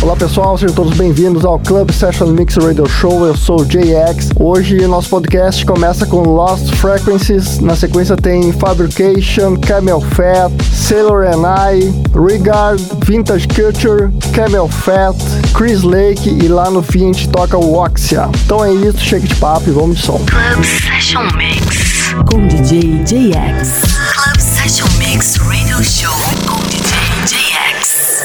Olá pessoal, sejam todos bem-vindos ao Club Session Mix Radio Show. Eu sou o JX. Hoje nosso podcast começa com Lost Frequencies. Na sequência tem Fabrication, Camel Fat, Sailor and I, Regard, Vintage Culture, Camel Fat, Chris Lake e lá no fim a gente toca o Oxia. Então é isso, chega de papo e vamos de som. Club Session Mix. Com DJ JX. Club Session Mix Radio Show com DJ JX.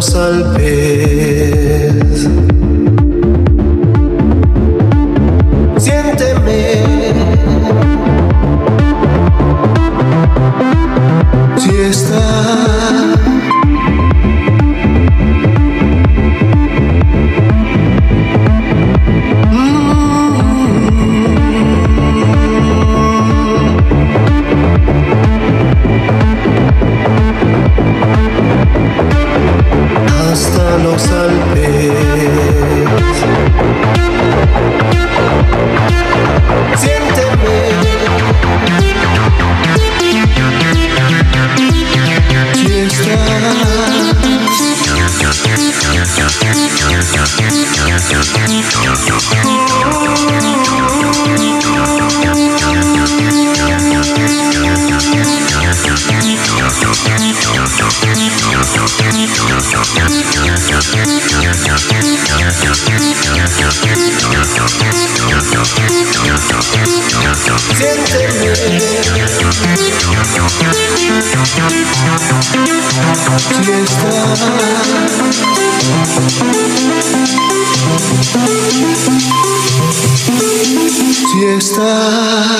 Hasta Aquí está. Si está.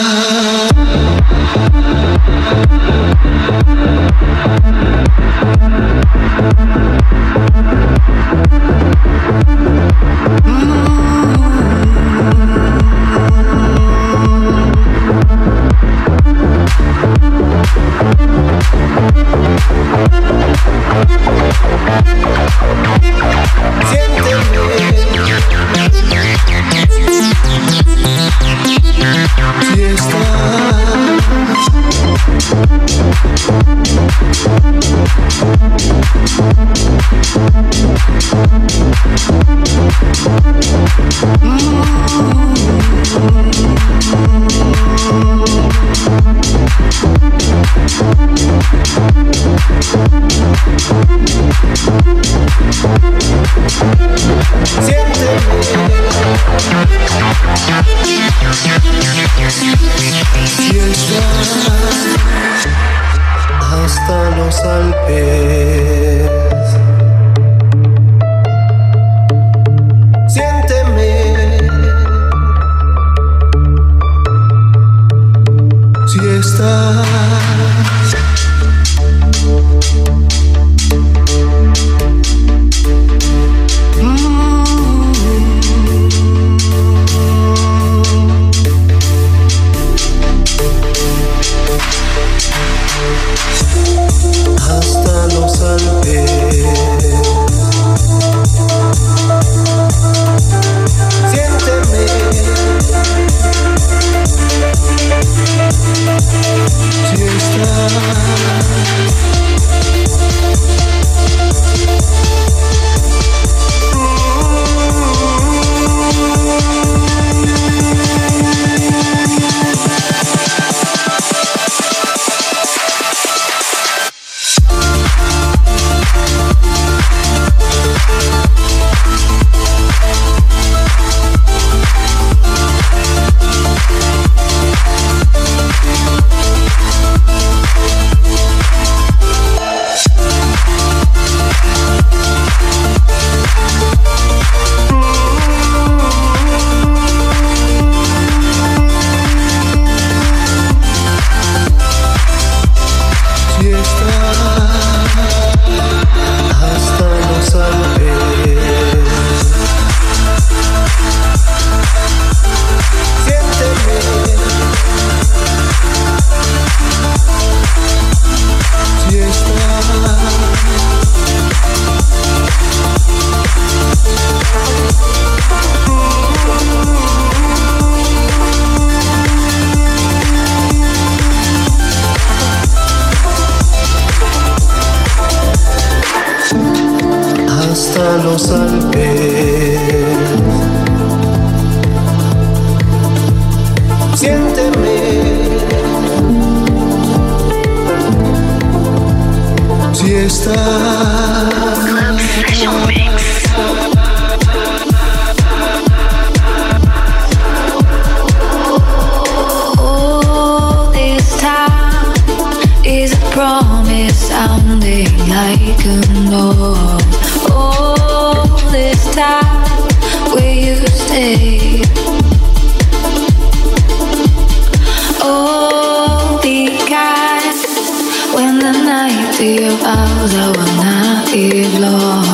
vamos al. Siénteme. Si estás. Promise sounding like a stay? Oh, when the night devours our naive longing, open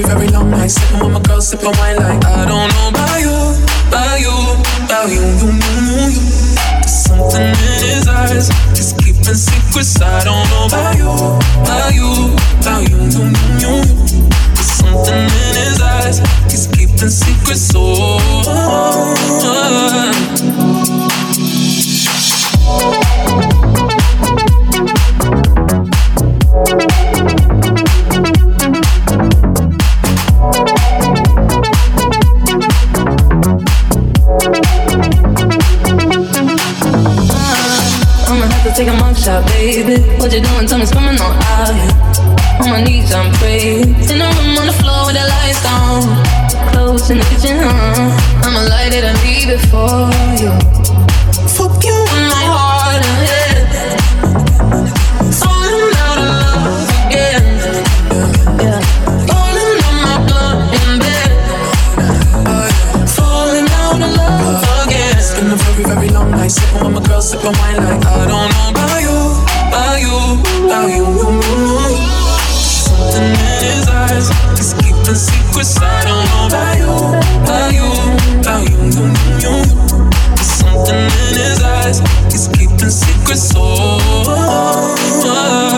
A very, long night. Sitting with my girl, sipping wine like I don't know about you, about you, about you, you, you, you. There's something in his eyes. He's keeping secrets. I don't know about you, about you, about you, you, you, you. There's something in his eyes. He's keeping secrets. Oh. I'ma mugshot, baby. What you doing? Tell me, coming on out here. On my knees, I'm praying. In the room on the floor with the lights down. Close in the kitchen, huh? I'ma light it and leave it for you. Fuck you in my heart and head. Falling out of love again. Yeah. Falling on my blood in bed. Falling out of love again. It's been a very, very long night. Sitting with my girl, sipping wine like I don't know Keeping secrets. I don't know about you, about you, about you, you, you, you. There's something in his eyes. He's keeping secrets. Oh.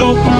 beso